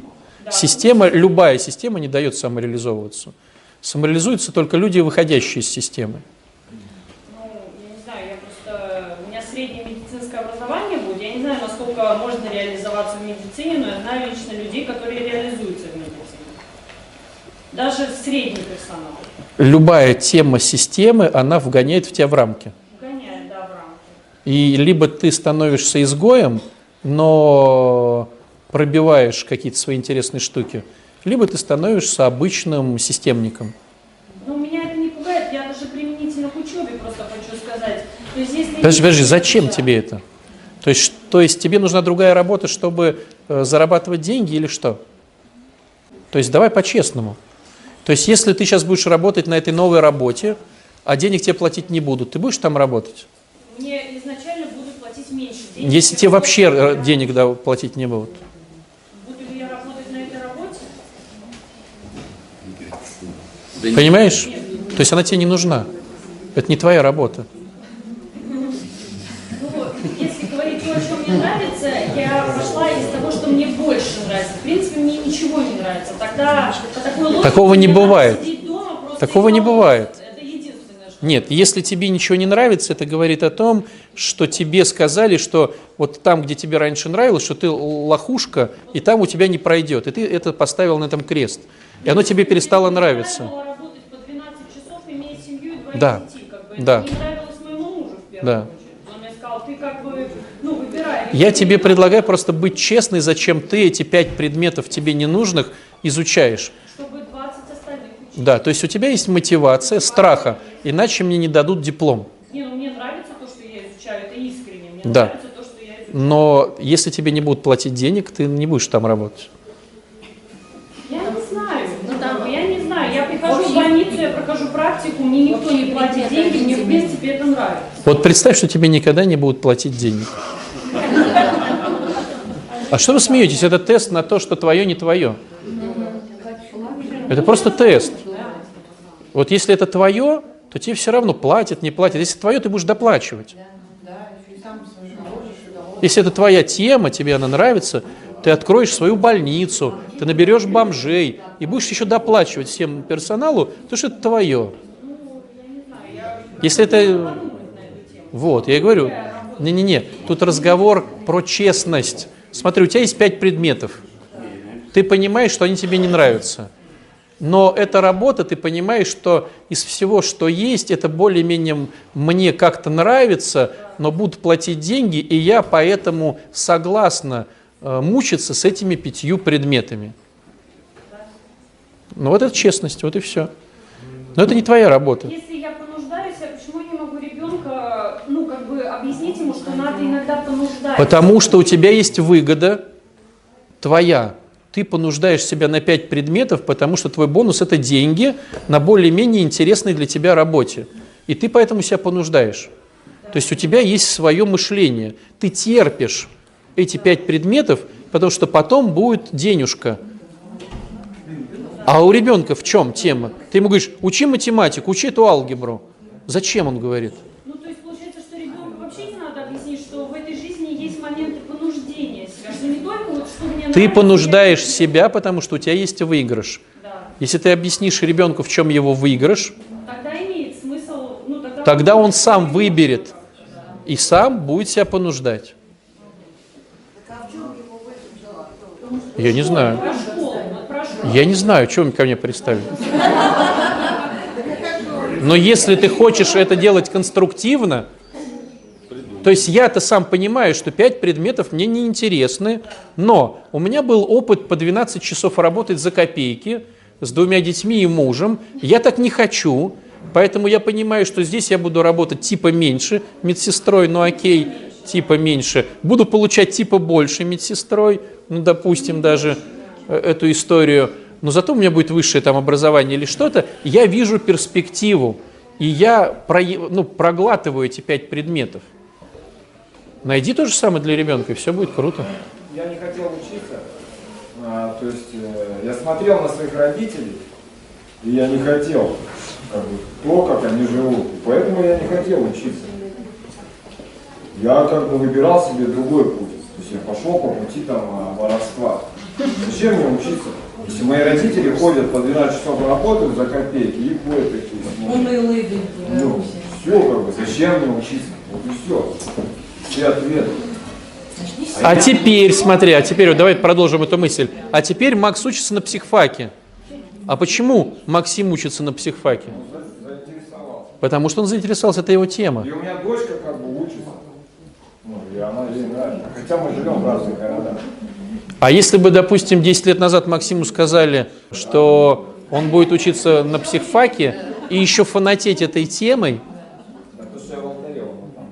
Система, любая система не дает самореализовываться. Самореализуются только люди, выходящие из системы. Ну, я не знаю, я просто... У меня среднее медицинское образование будет. Я не знаю, насколько можно реализоваться в медицине, но я знаю лично людей, которые реализуются в медицине. Даже средний персонал. Любая тема системы, она вгоняет в тебя в рамки. Гоняет, да, в рамки. И либо ты становишься изгоем, но пробиваешь какие-то свои интересные штуки, либо ты становишься обычным системником. Но меня это не пугает, я даже применительно к учебе просто хочу сказать. То есть, если Подожди, подожди, зачем тебе это? То есть, то есть тебе нужна другая работа, чтобы э, зарабатывать деньги или что? То есть давай по-честному. То есть если ты сейчас будешь работать на этой новой работе, а денег тебе платить не будут, ты будешь там работать? Мне изначально будут платить меньше денег. Если тебе вообще э, денег да, платить не будут. Буду ли я работать на этой работе? Понимаешь? То есть она тебе не нужна. Это не твоя работа. Ну, если говорить то, о чем мне нравится, я пошла из того, что мне больше нравится. В принципе, мне ничего не нравится. Тогда по такой логике Такого не бывает. дома Такого не бывает. Нет, если тебе ничего не нравится, это говорит о том, что тебе сказали, что вот там, где тебе раньше нравилось, что ты лохушка, и там у тебя не пройдет. И ты это поставил на этом крест. И оно тебе перестало нравиться. нравилось работать по 12 часов, иметь семью и двоих Да. Да. Да. ну. Я тебе предлагаю просто быть честной, зачем ты эти пять предметов тебе ненужных изучаешь. Чтобы 20 остальных учить. Да, то есть у тебя есть мотивация страха, иначе мне не дадут диплом. Не, ну мне нравится то, что я изучаю, это искренне. Мне Да. нравится то, что я изучаю. Но если тебе не будут платить денег, ты не будешь там работать. Я не знаю. Ну, там, я не знаю. Я прихожу в больницу, я прохожу практику, мне никто не платит деньги, мне в принципе это нравится. Вот представь, что тебе никогда не будут платить денег. <laughs> А что вы смеетесь? Это тест на то, что твое не твое. Это просто тест. Вот если это твое, то тебе все равно платят, не платят. Если твое, ты будешь доплачивать. Если это твоя тема, тебе она нравится, ты откроешь свою больницу, ты наберешь бомжей и будешь еще доплачивать всем персоналу, потому что это твое. Если это... Вот, я говорю, не-не-не, тут разговор про честность. Смотри, у тебя есть пять предметов. Ты понимаешь, что они тебе не нравятся. Но эта работа, ты понимаешь, что из всего, что есть, это более-менее мне как-то нравится, но будут платить деньги, и я поэтому согласна э, мучиться с этими пятью предметами. Ну вот это честность, вот и все. Но это не твоя работа. Если я понуждаюсь, а почему я не могу ребенка, ну, как бы объяснить ему, что надо иногда понуждать? Потому что у тебя есть выгода твоя. Ты понуждаешь себя на пять предметов, потому что твой бонус – это деньги на более-менее интересной для тебя работе. И ты поэтому себя понуждаешь. То есть у тебя есть свое мышление. Ты терпишь эти пять предметов, потому что потом будет денежка. А у ребенка в чем тема? Ты ему говоришь, учи математику, учи эту алгебру. Зачем он говорит? Ну, то есть получается, что ребенку вообще не надо объяснить, что в этой жизни есть моменты понуждения себя, что не только вот что мне Ты понуждаешь себя, потому что у тебя есть выигрыш. Да. Если ты объяснишь ребенку, в чем его выигрыш, Тогда имеет смысл, ну, тогда... тогда он сам выберет и сам будет себя понуждать. Я не знаю. Я не знаю, что вы ко мне представили. <laughs> Но если ты хочешь это делать конструктивно, то есть я-то сам понимаю, что пять предметов мне не интересны, но у меня был опыт по 12 часов работать за копейки с двумя детьми и мужем. Я так не хочу, поэтому я понимаю, что здесь я буду работать типа меньше медсестрой, ну окей, типа меньше. Буду получать типа больше медсестрой, ну допустим даже. э, эту историю, но зато у меня будет высшее там образование или что-то, я вижу перспективу, и я про, ну, проглатываю эти пять предметов. Найди то же самое для ребенка, и все будет круто. Я не хотел учиться, а, то есть э, я смотрел на своих родителей, и я не хотел как бы, то, как они живут, и поэтому я не хотел учиться. Я как бы выбирал себе другой путь, то есть я пошел по пути там а, воровства. Зачем мне учиться? Если мои родители ходят по 12 часов работают за копейки и ходят такие. люди. Ну, все, как бы, зачем мне учиться? Вот и все. Все ответы. А теперь, смотри, а теперь, вот давай продолжим эту мысль. А теперь Макс учится на психфаке. А почему Максим учится на психфаке? Заинтересовался. Потому что он заинтересовался, это его тема. И у меня дочка как бы учится. Ну, и она ей нравится. Хотя мы живем в разных городах. А если бы, допустим, 10 лет назад Максиму сказали, что он будет учиться на психфаке и еще фанатеть этой темой, Да, то, что я волнорел, ну, там,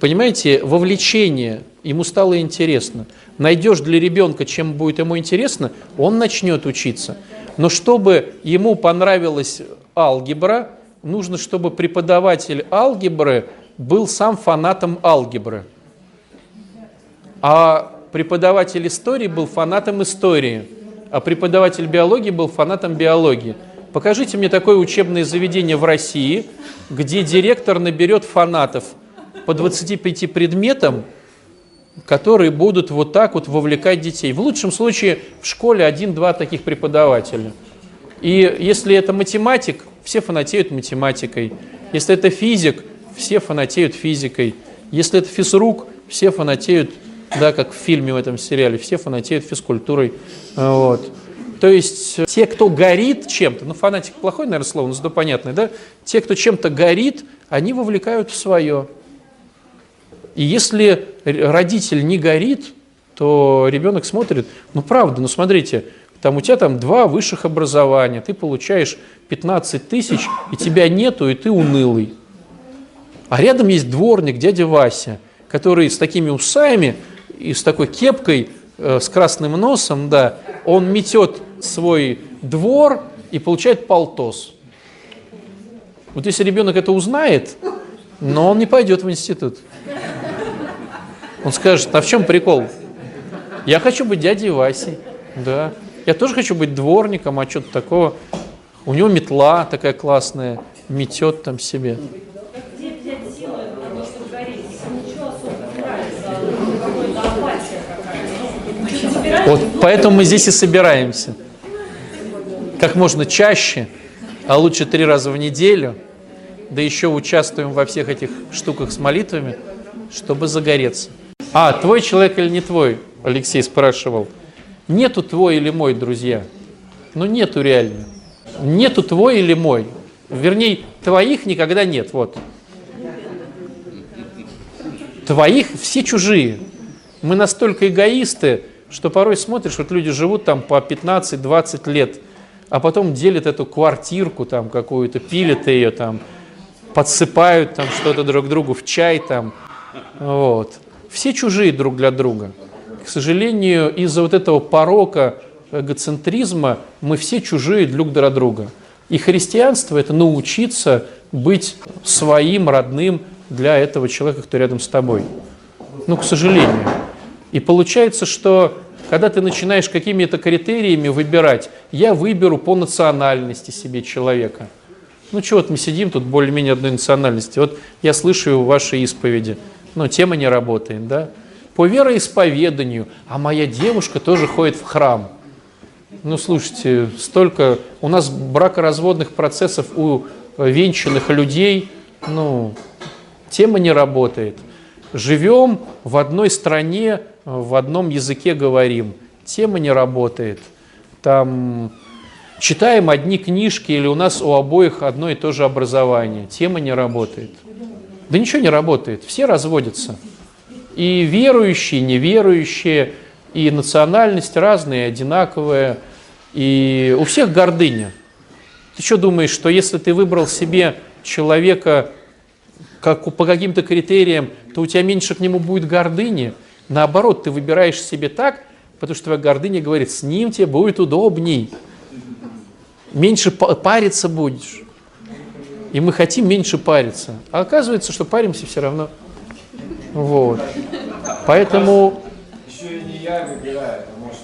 понимаете, вовлечение, ему стало интересно. Найдешь для ребенка, чем будет ему интересно, он начнет учиться. Но чтобы ему понравилась алгебра, нужно, чтобы преподаватель алгебры был сам фанатом алгебры. А преподаватель истории был фанатом истории, а преподаватель биологии был фанатом биологии. Покажите мне такое учебное заведение в России, где директор наберет фанатов по 25 предметам, которые будут вот так вот вовлекать детей. В лучшем случае в школе один-два таких преподавателя. И если это математик, все фанатеют математикой. Если это физик, все фанатеют физикой. Если это физрук, все фанатеют, да, как в фильме в этом сериале, все фанатеют физкультурой. Вот. То есть э, те, кто горит чем-то, ну фанатик плохое, наверное, слово, но зато понятное, да? Те, кто чем-то горит, они вовлекают в свое. И если родитель не горит, то ребенок смотрит, ну правда, ну смотрите, там у тебя там два высших образования, ты получаешь 15 тысяч, и тебя нету, и ты унылый. А рядом есть дворник, дядя Вася, который с такими усами и с такой кепкой, э, с красным носом, да, он метет свой двор и получает полтос. Вот если ребенок это узнает, но он не пойдет в институт. Он скажет, а в чем прикол? Я хочу быть дядей Васей, да. Я тоже хочу быть дворником, а что-то такого. У него метла такая классная, метет там себе. Вот поэтому мы здесь и собираемся. Как можно чаще, а лучше три раза в неделю, да еще участвуем во всех этих штуках с молитвами, чтобы загореться. А, твой человек или не твой, Алексей спрашивал. Нету твой или мой, друзья. Ну, нету реально. Нету твой или мой. Вернее, твоих никогда нет, вот. Твоих все чужие. Мы настолько эгоисты, что порой смотришь, вот люди живут там по 15-20 лет, а потом делят эту квартирку там какую-то, пилят ее там, подсыпают там что-то друг другу в чай там. Вот. Все чужие друг для друга. К сожалению, из-за вот этого порока эгоцентризма мы все чужие друг для друга. И христианство – это научиться быть своим, родным для этого человека, кто рядом с тобой. Ну, к сожалению. И получается, что когда ты начинаешь какими-то критериями выбирать, я выберу по национальности себе человека. Ну, чего вот мы сидим тут более-менее одной национальности. Вот я слышу ваши исповеди, но тема не работает, да? По вероисповеданию, а моя девушка тоже ходит в храм. Ну, слушайте, столько... У нас бракоразводных процессов у венчанных людей, ну, тема не работает. Живем в одной стране, в одном языке говорим. Тема не работает. Там читаем одни книжки или у нас у обоих одно и то же образование. Тема не работает. Да ничего не работает. Все разводятся. И верующие, неверующие, и национальность разные, одинаковые. И у всех гордыня. Ты что думаешь, что если ты выбрал себе человека как, по каким-то критериям, то у тебя меньше к нему будет гордыни? Наоборот, ты выбираешь себе так, Потому что твоя гордыня говорит, с ним тебе будет удобней. Меньше париться будешь. И мы хотим меньше париться. А оказывается, что паримся все равно. Вот. Поэтому... Еще и не я выбираю, а может,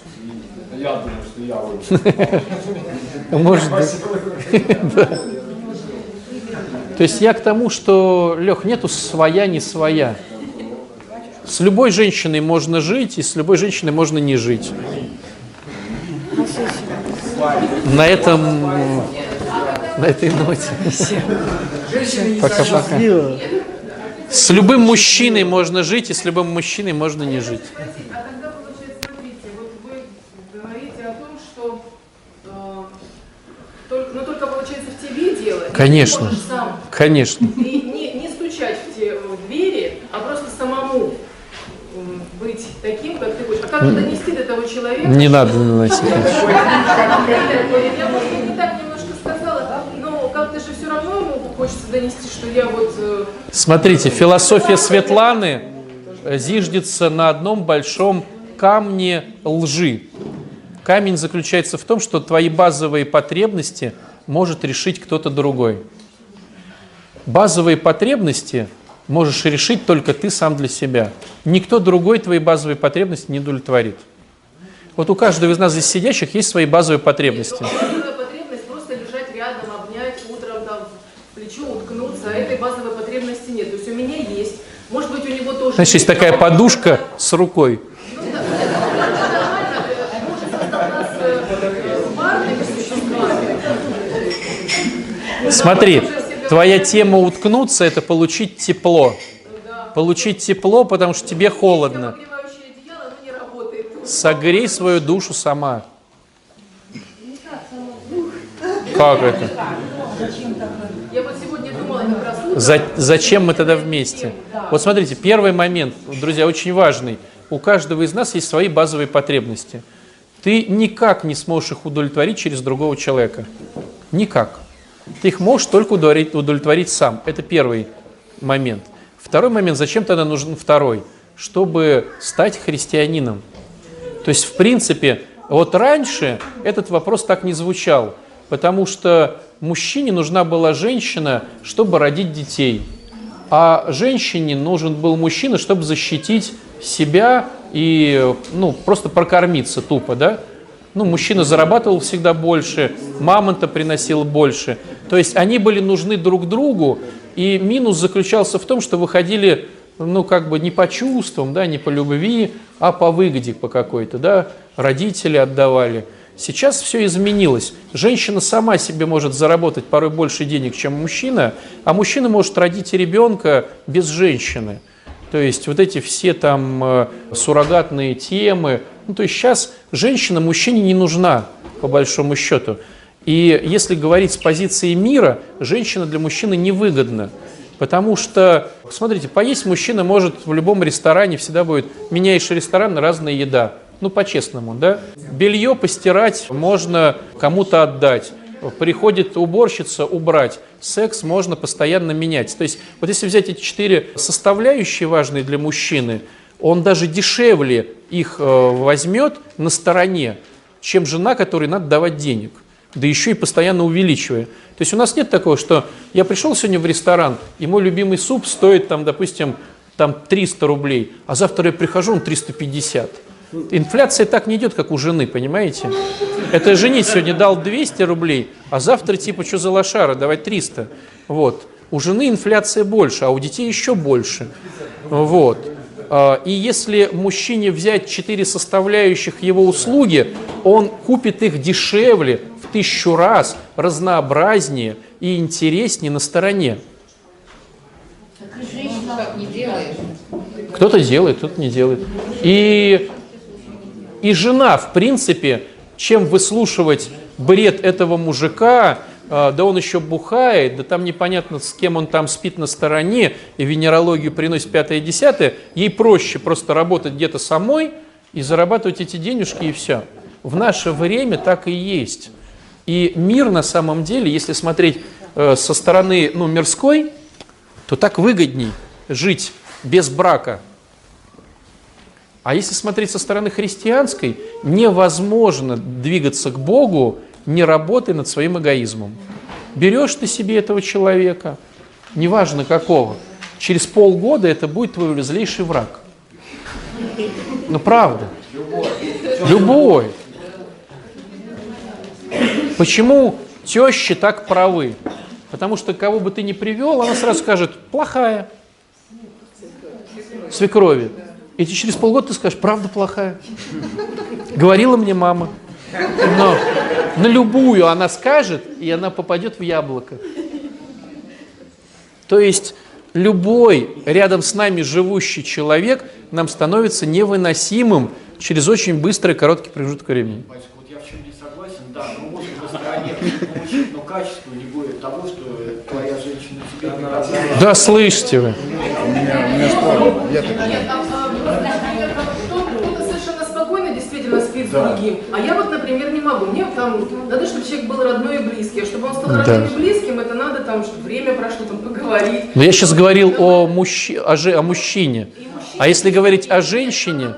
и я думаю, что я выберу. <laughs> Может быть. <laughs> То есть я к тому, что, Лех, нету своя, не своя. С любой женщиной можно жить, и с любой женщиной можно не жить. На этом, на этой ноте. Пока-пока. С любым мужчиной можно жить, и с любым мужчиной можно не жить. А тогда получается, смотрите, вот вы говорите о том, что э, только, ну только получается в тебе дело. и ты Конечно. Конечно. и не, не стучать в те в двери, а просто самому быть таким, как ты хочешь. А как донести до того человека? Не надо наносить. Я, может быть, не так немножко сказала, но как-то же все равно ему хочется донести, что я вот... э, Смотрите, философия Светланы зиждется на одном большом камне лжи. Камень заключается в том, что твои базовые потребности может решить кто-то другой. Базовые потребности можешь решить только ты сам для себя. Никто другой твои базовые потребности не удовлетворит. Вот у каждого из нас здесь сидящих есть свои базовые потребности. Базовая потребность просто лежать рядом, обнять, утром там в плечо уткнуться, а этой базовой потребности нет. То есть у меня есть. Может быть, у него тоже Значит, есть такая подушка с рукой. Ну да, э. Смотри, твоя тема уткнуться – это получить тепло. Получить тепло, потому что тебе холодно. Согрей свою душу сама. Как это? Я вот сегодня думала как раз утром, За- зачем мы тогда вместе? Вот смотрите, первый момент, друзья, очень важный. У каждого из нас есть свои базовые потребности. Ты никак не сможешь их удовлетворить через другого человека. Никак. Ты их можешь только удовлетворить, удовлетворить сам. Это первый момент. Второй момент, зачем тогда нужен второй? Чтобы стать христианином. То есть, в принципе, вот раньше этот вопрос так не звучал, потому что мужчине нужна была женщина, чтобы родить детей, а женщине нужен был мужчина, чтобы защитить себя и ну, просто прокормиться тупо, да? Ну, мужчина зарабатывал всегда больше, мамонта приносил больше. То есть они были нужны друг другу, и минус заключался в том, что выходили ну, как бы не по чувствам, да, не по любви, а по выгоде по какой-то, да, родители отдавали. Сейчас все изменилось. Женщина сама себе может заработать порой больше денег, чем мужчина, а мужчина может родить ребенка без женщины. То есть вот эти все там э, суррогатные темы. Ну, то есть сейчас женщина мужчине не нужна, по большому счету. И если говорить с позиции мира, женщина для мужчины невыгодна. Потому что, смотрите, поесть мужчина может в любом ресторане, всегда будет, меняешь ресторан, разная еда. Ну, по-честному, да? Белье постирать можно кому-то отдать. Приходит уборщица убрать. Секс можно постоянно менять. То есть, вот если взять эти четыре составляющие важные для мужчины, он даже дешевле их э, возьмет на стороне, чем жена, которой надо давать денег да еще и постоянно увеличивая. То есть у нас нет такого, что я пришел сегодня в ресторан, и мой любимый суп стоит, там, допустим, там 300 рублей, а завтра я прихожу, он 350. Инфляция так не идет, как у жены, понимаете? Это женить сегодня дал 200 рублей, а завтра типа, что за лошара, давай 300. Вот. У жены инфляция больше, а у детей еще больше. Вот. А, И если мужчине взять четыре составляющих его услуги, он купит их дешевле, в тысячу раз, разнообразнее и интереснее на стороне. Кто-то делает, кто-то не делает. И, и жена, в принципе, чем выслушивать бред этого мужика, а, да он еще бухает, да там непонятно, с кем он там спит на стороне, и венерологию приносит пятое и десятое, ей проще просто работать где-то самой и зарабатывать эти денежки, и все. В наше время так и есть. И мир на самом деле, если смотреть э, со стороны ну, мирской, то так выгодней жить без брака. А если смотреть со стороны христианской, невозможно двигаться к Богу, не работая над своим эгоизмом. Берешь ты себе этого человека, неважно какого, через полгода это будет твой злейший враг. Ну правда. Любой. Почему тещи так правы? Потому что кого бы ты ни привел, она сразу скажет, плохая. Свекрови. И через полгода ты скажешь, правда плохая. Говорила мне мама. Но на любую она скажет, и она попадет в яблоко. То есть любой рядом с нами живущий человек нам становится невыносимым через очень быстрый короткий промежуток времени. Вот я в чем не согласен, да, но может по стороне получить, но качество не будет того, что твоя женщина тебе. Да, слышите вы. Нет, а, а, например, кто- кто-то совершенно спокойно с другим, а я вот, например, не могу. Мне там надо, чтобы человек был родной и близкий, а чтобы он стал Да. родным и близким, это надо там, чтобы время прошло, там поговорить. Но я сейчас говорил о, мужчи- о, же- о мужчине. А если говорить о женщине,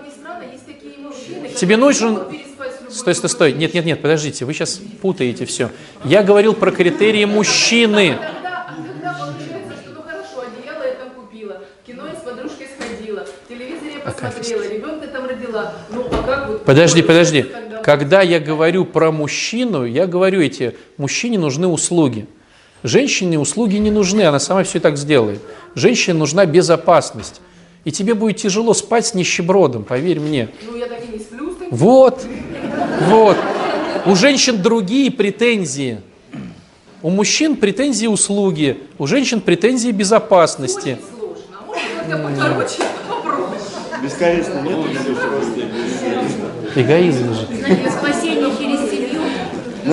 Как тебе нужен... Стой, стой, стой. Нет, нет, нет, подождите, вы сейчас путаете все. Я говорил про критерии мужчины. А ну посмотрела, ребенка там родила. Ну а как вот... Подожди, подожди. Когда я говорю про мужчину, я говорю эти, мужчине нужны услуги. Женщине услуги не нужны, она сама все и так сделает. Женщине нужна безопасность. И тебе будет тяжело спать с нищебродом, поверь мне. Ну я так и не сплю. Вот, вот. У женщин другие претензии. У мужчин претензии услуги, у женщин претензии безопасности. Очень сложно. А может как-то покороче попробуем. Эгоизм же. Спасение через семью.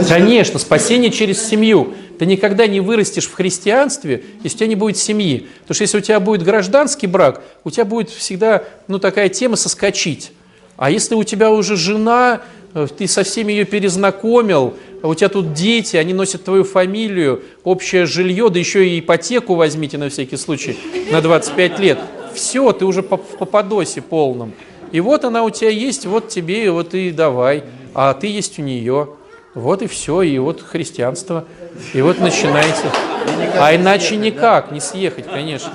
Конечно, спасение через семью. Ты никогда не вырастешь в христианстве, если у тебя не будет семьи. Потому что если у тебя будет гражданский брак, у тебя будет всегда ну, такая тема соскочить. А если у тебя уже жена, э, ты со всеми ее перезнакомил, а у тебя тут дети, они носят твою фамилию, общее жилье, да еще и ипотеку возьмите на всякий случай на 25 лет. Все, ты уже по- в попадосе полном. И вот она у тебя есть, вот тебе, и вот и давай. А ты есть у нее. Вот и все, и вот христианство. И вот начинается. А иначе никак, не съехать, конечно.